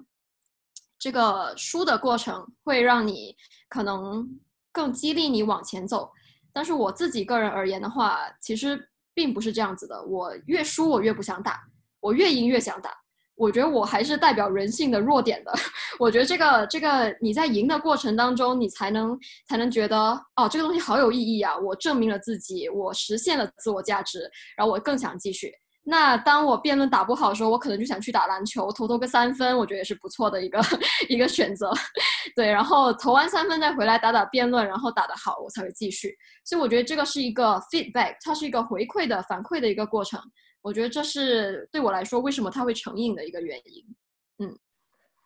这个输的过程会让你可能更激励你往前走。但是我自己个人而言的话，其实并不是这样子的。我越输我越不想打，我越赢越想打。我觉得我还是代表人性的弱点的。我觉得这个这个你在赢的过程当中，你才能才能觉得哦，这个东西好有意义啊！我证明了自己，我实现了自我价值，然后我更想继续。那当我辩论打不好的时候，我可能就想去打篮球，投投个三分，我觉得也是不错的一个 一个选择。对，然后投完三分再回来打打辩论，然后打得好，我才会继续。所以我觉得这个是一个 feedback，它是一个回馈的反馈的一个过程。我觉得这是对我来说为什么它会成瘾的一个原因。嗯。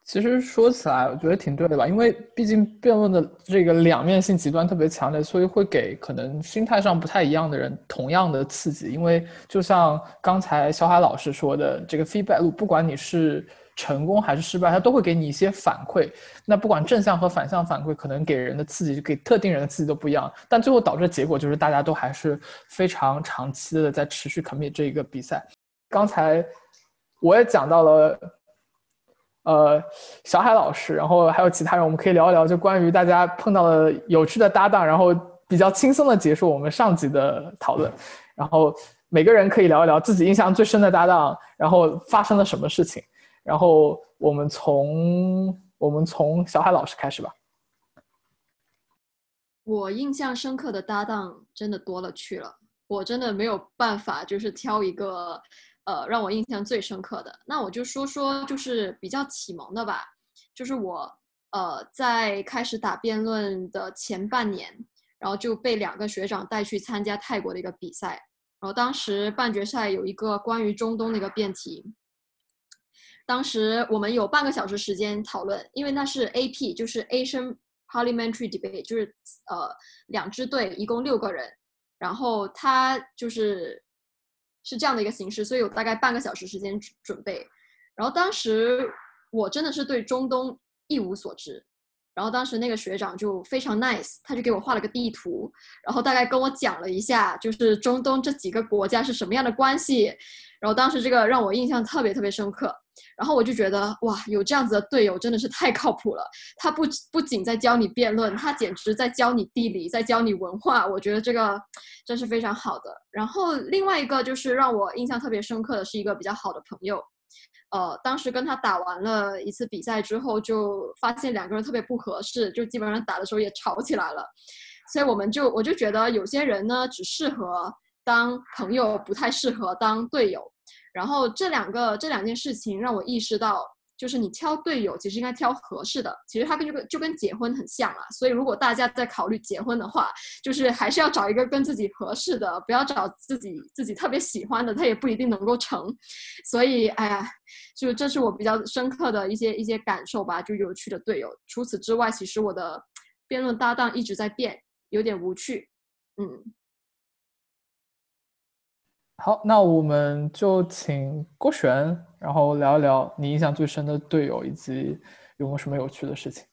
其实说起来，我觉得挺对的吧，因为毕竟辩论的这个两面性极端特别强烈，所以会给可能心态上不太一样的人同样的刺激。因为就像刚才小海老师说的，这个 feedback 路，不管你是成功还是失败，它都会给你一些反馈。那不管正向和反向反馈，可能给人的刺激，给特定人的刺激都不一样。但最后导致的结果就是大家都还是非常长期的在持续 commit 这一个比赛。刚才我也讲到了。呃，小海老师，然后还有其他人，我们可以聊一聊，就关于大家碰到的有趣的搭档，然后比较轻松的结束我们上集的讨论。然后每个人可以聊一聊自己印象最深的搭档，然后发生了什么事情。然后我们从我们从小海老师开始吧。我印象深刻的搭档真的多了去了，我真的没有办法，就是挑一个。呃，让我印象最深刻的，那我就说说，就是比较启蒙的吧。就是我，呃，在开始打辩论的前半年，然后就被两个学长带去参加泰国的一个比赛。然后当时半决赛有一个关于中东的一个辩题，当时我们有半个小时时间讨论，因为那是 AP，就是 Asian Parliamentary Debate，就是呃两支队一共六个人，然后他就是。是这样的一个形式，所以有大概半个小时时间准备。然后当时我真的是对中东一无所知。然后当时那个学长就非常 nice，他就给我画了个地图，然后大概跟我讲了一下，就是中东这几个国家是什么样的关系。然后当时这个让我印象特别特别深刻。然后我就觉得哇，有这样子的队友真的是太靠谱了。他不不仅在教你辩论，他简直在教你地理，在教你文化。我觉得这个真是非常好的。然后另外一个就是让我印象特别深刻的是一个比较好的朋友。呃，当时跟他打完了一次比赛之后，就发现两个人特别不合适，就基本上打的时候也吵起来了。所以我们就我就觉得有些人呢，只适合当朋友，不太适合当队友。然后这两个这两件事情让我意识到。就是你挑队友，其实应该挑合适的。其实它跟这个就跟结婚很像啊。所以如果大家在考虑结婚的话，就是还是要找一个跟自己合适的，不要找自己自己特别喜欢的，他也不一定能够成。所以，哎呀，就这是我比较深刻的一些一些感受吧。就有趣的队友。除此之外，其实我的辩论搭档一直在变，有点无趣。嗯。好，那我们就请郭璇，然后聊一聊你印象最深的队友，以及有没有什么有趣的事情。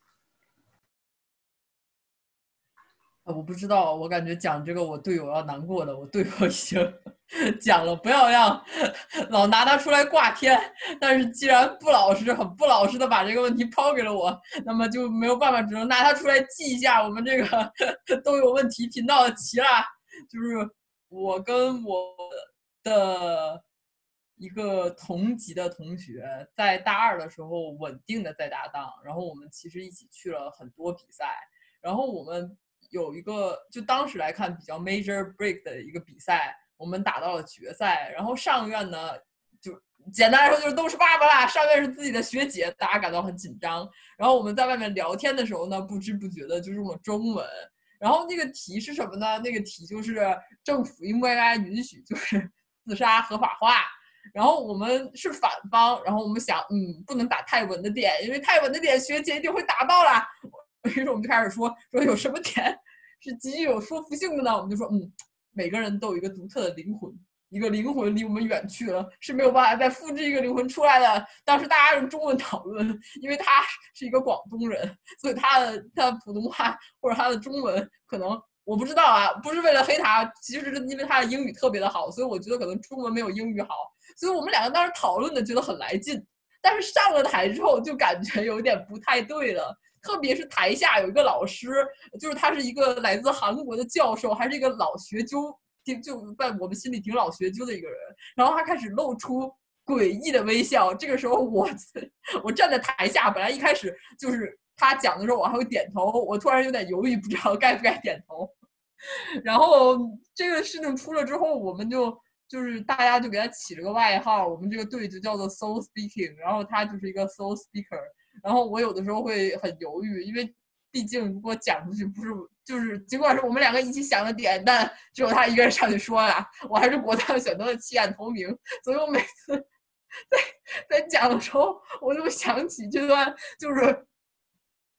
啊，我不知道，我感觉讲这个我队友要难过的，我队友已经 讲了，不要让 老拿他出来挂天。但是既然不老实，很不老实的把这个问题抛给了我，那么就没有办法，只能拿他出来记一下我们这个 都有问题频道的题啦。就是我跟我。的一个同级的同学，在大二的时候稳定的在搭档，然后我们其实一起去了很多比赛，然后我们有一个就当时来看比较 major break 的一个比赛，我们打到了决赛，然后上院呢就简单来说就是都是爸爸啦，上院是自己的学姐，大家感到很紧张，然后我们在外面聊天的时候呢，不知不觉的就用了中文，然后那个题是什么呢？那个题就是政府应不应该允许就是。自杀合法化，然后我们是反方，然后我们想，嗯，不能打太稳的点，因为太稳的点学姐一定会打到了。于是我们就开始说，说有什么点是极具有说服性的呢？我们就说，嗯，每个人都有一个独特的灵魂，一个灵魂离我们远去了，是没有办法再复制一个灵魂出来的。当时大家用中文讨论，因为他是一个广东人，所以他的他的普通话或者他的中文可能我不知道啊，不是为了黑他，其实是因为他的英语特别的好，所以我觉得可能中文没有英语好，所以我们两个当时讨论的觉得很来劲，但是上了台之后就感觉有点不太对了，特别是台下有一个老师，就是他是一个来自韩国的教授，还是一个老学究，挺就在我们心里挺老学究的一个人，然后他开始露出诡异的微笑，这个时候我 我站在台下，本来一开始就是。他讲的时候，我还会点头。我突然有点犹豫，不知道该不该点头。然后这个事情出了之后，我们就就是大家就给他起了个外号，我们这个队就叫做 Soul Speaking。然后他就是一个 Soul Speaker。然后我有的时候会很犹豫，因为毕竟如果讲出去，不是就是尽管是我们两个一起想的点，但只有他一个人上去说呀，我还是果断选择了弃暗投明。所以我每次 在在讲的时候，我就想起这段就是。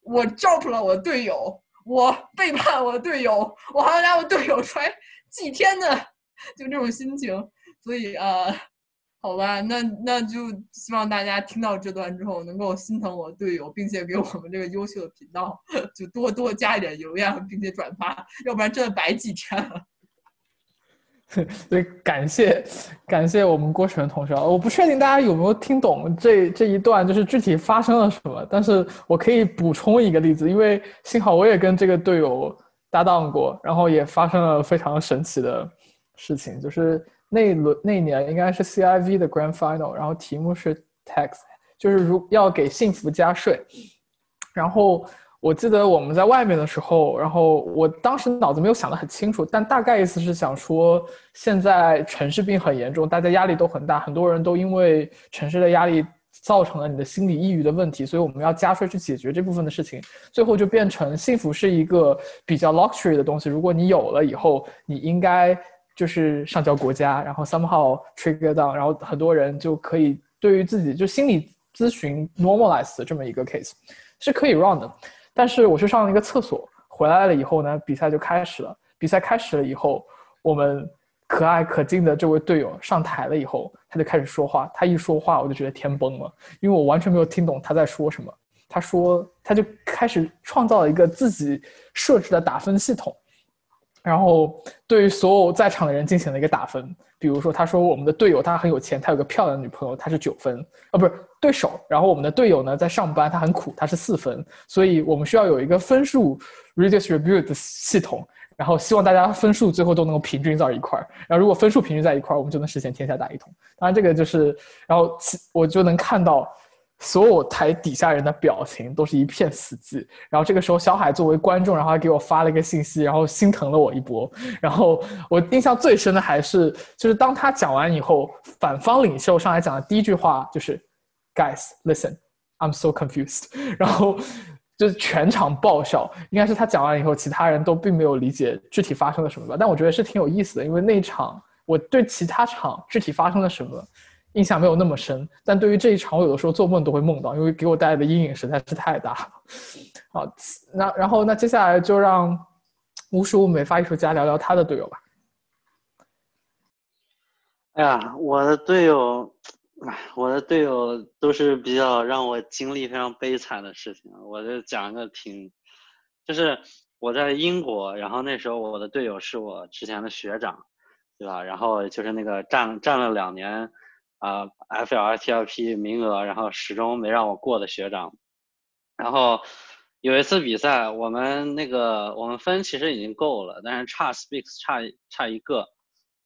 我 drop 了我队友，我背叛我队友，我还要拿我队友出来祭天呢，就这种心情。所以呃，好吧，那那就希望大家听到这段之后能够心疼我队友，并且给我们这个优秀的频道 就多多加一点流量，并且转发，要不然真的白祭天了。所以感谢感谢我们郭晨同学啊！我不确定大家有没有听懂这这一段，就是具体发生了什么。但是我可以补充一个例子，因为幸好我也跟这个队友搭档过，然后也发生了非常神奇的事情。就是那轮那年应该是 CIV 的 Grand Final，然后题目是 Tax，就是如要给幸福加税，然后。我记得我们在外面的时候，然后我当时脑子没有想得很清楚，但大概意思是想说，现在城市病很严重，大家压力都很大，很多人都因为城市的压力造成了你的心理抑郁的问题，所以我们要加税去解决这部分的事情。最后就变成幸福是一个比较 luxury 的东西，如果你有了以后，你应该就是上交国家，然后 somehow trigger down，然后很多人就可以对于自己就心理咨询 normalize 这么一个 case 是可以 run 的。但是我去上了一个厕所，回来了以后呢，比赛就开始了。比赛开始了以后，我们可爱可敬的这位队友上台了以后，他就开始说话。他一说话，我就觉得天崩了，因为我完全没有听懂他在说什么。他说，他就开始创造了一个自己设置的打分系统，然后对于所有在场的人进行了一个打分。比如说，他说我们的队友他很有钱，他有个漂亮的女朋友，他是九分啊，不是对手。然后我们的队友呢在上班，他很苦，他是四分。所以我们需要有一个分数 redistribute 系统，然后希望大家分数最后都能够平均到一块儿。然后如果分数平均在一块儿，我们就能实现天下大一统。当然这个就是，然后我就能看到。所有台底下人的表情都是一片死寂，然后这个时候小海作为观众，然后还给我发了一个信息，然后心疼了我一波。然后我印象最深的还是，就是当他讲完以后，反方领袖上来讲的第一句话就是，Guys, listen, I'm so confused。然后就全场爆笑，应该是他讲完以后，其他人都并没有理解具体发生了什么吧。但我觉得是挺有意思的，因为那场我对其他场具体发生了什么。印象没有那么深，但对于这一场，我有的时候做梦都会梦到，因为给我带来的阴影实在是太大了。好，那然后那接下来就让无数美发艺术家聊聊他的队友吧。哎呀，我的队友，哎，我的队友都是比较让我经历非常悲惨的事情。我就讲一个挺，就是我在英国，然后那时候我的队友是我之前的学长，对吧？然后就是那个站站了两年。啊，FLTLP 名额，然后始终没让我过的学长，然后有一次比赛，我们那个我们分其实已经够了，但是差 Speaks 差差一个，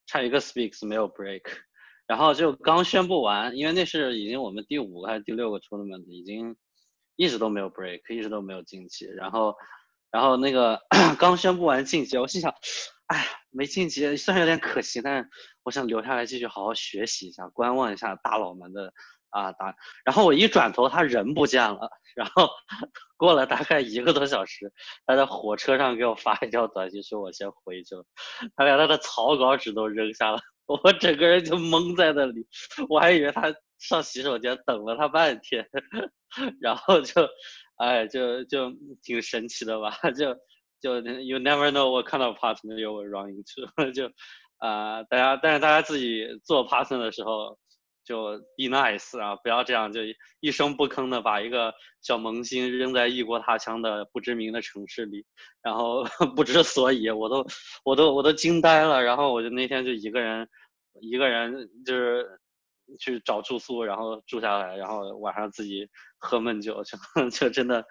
差一个 Speaks 没有 Break，然后就刚宣布完，因为那是已经我们第五个还是第六个 Tournament，已经一直都没有 Break，一直都没有晋级，然后然后那个 刚宣布完晋级，我心想。哎，没晋级虽然有点可惜，但是我想留下来继续好好学习一下，观望一下大佬们的啊打。然后我一转头，他人不见了。然后 过了大概一个多小时，他在火车上给我发一条短信，说我先回去了。他连他的草稿纸都扔下了，我整个人就懵在那里。我还以为他上洗手间等了他半天，然后就，哎，就就挺神奇的吧，就。就 you never know what kind of partner you will run into，就啊，大家但是大家自己做 partner 的时候，就 be nice 啊，不要这样，就一声不吭的把一个小萌新扔在异国他乡的不知名的城市里，然后 不知所以，我都我都我都惊呆了。然后我就那天就一个人，一个人就是去找住宿，然后住下来，然后晚上自己喝闷酒，就 就真的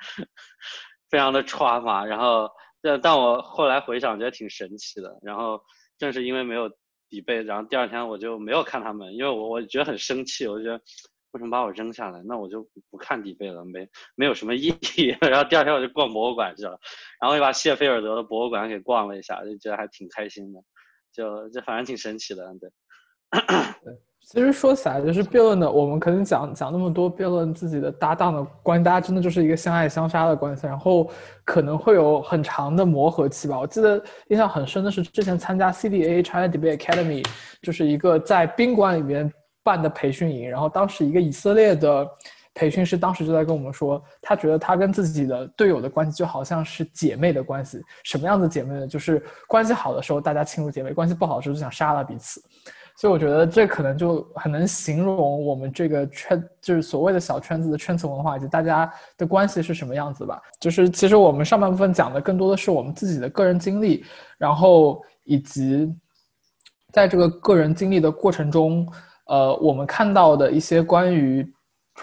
非常的穿嘛。然后但但我后来回想，觉得挺神奇的。然后正是因为没有。底背，然后第二天我就没有看他们，因为我我觉得很生气，我就觉得为什么把我扔下来？那我就不看底背了，没没有什么意义。然后第二天我就逛博物馆去了，然后又把谢菲尔德的博物馆给逛了一下，就觉得还挺开心的，就就反正挺神奇的，对。对。其实说起来，就是辩论的，我们可能讲讲那么多辩论自己的搭档的关系，大家真的就是一个相爱相杀的关系，然后可能会有很长的磨合期吧。我记得印象很深的是之前参加 CDA China Debate Academy，就是一个在宾馆里面办的培训营，然后当时一个以色列的培训师当时就在跟我们说，他觉得他跟自己的队友的关系就好像是姐妹的关系，什么样的姐妹呢？就是关系好的时候大家亲如姐妹，关系不好的时候就想杀了彼此。所以我觉得这可能就很能形容我们这个圈，就是所谓的小圈子的圈层文化以及大家的关系是什么样子吧。就是其实我们上半部分讲的更多的是我们自己的个人经历，然后以及在这个个人经历的过程中，呃，我们看到的一些关于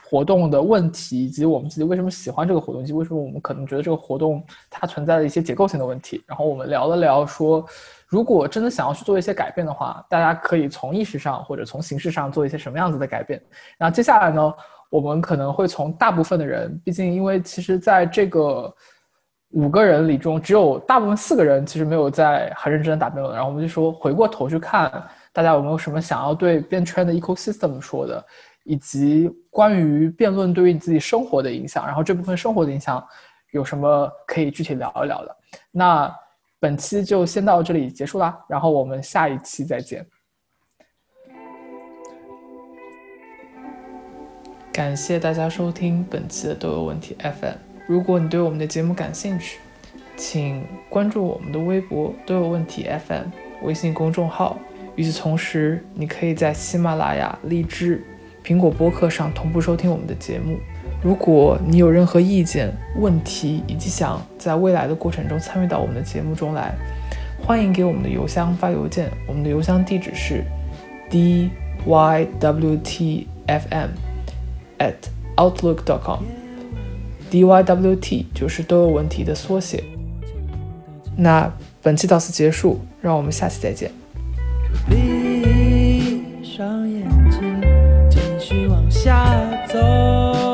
活动的问题，以及我们自己为什么喜欢这个活动，以及为什么我们可能觉得这个活动它存在的一些结构性的问题。然后我们聊了聊说。如果真的想要去做一些改变的话，大家可以从意识上或者从形式上做一些什么样子的改变？然后接下来呢，我们可能会从大部分的人，毕竟因为其实在这个五个人里中，只有大部分四个人其实没有在很认真的打辩论。然后我们就说回过头去看，大家有没有什么想要对辩圈的 ecosystem 说的，以及关于辩论对于你自己生活的影响。然后这部分生活的影响有什么可以具体聊一聊的？那。本期就先到这里结束啦，然后我们下一期再见。感谢大家收听本期的都有问题 FM。如果你对我们的节目感兴趣，请关注我们的微博都有问题 FM 微信公众号。与此同时，你可以在喜马拉雅、荔枝、苹果播客上同步收听我们的节目。如果你有任何意见、问题，以及想在未来的过程中参与到我们的节目中来，欢迎给我们的邮箱发邮件。我们的邮箱地址是 d y w t f m at outlook dot com。d y w t 就是都有问题的缩写。那本期到此结束，让我们下期再见。闭上眼睛，下走。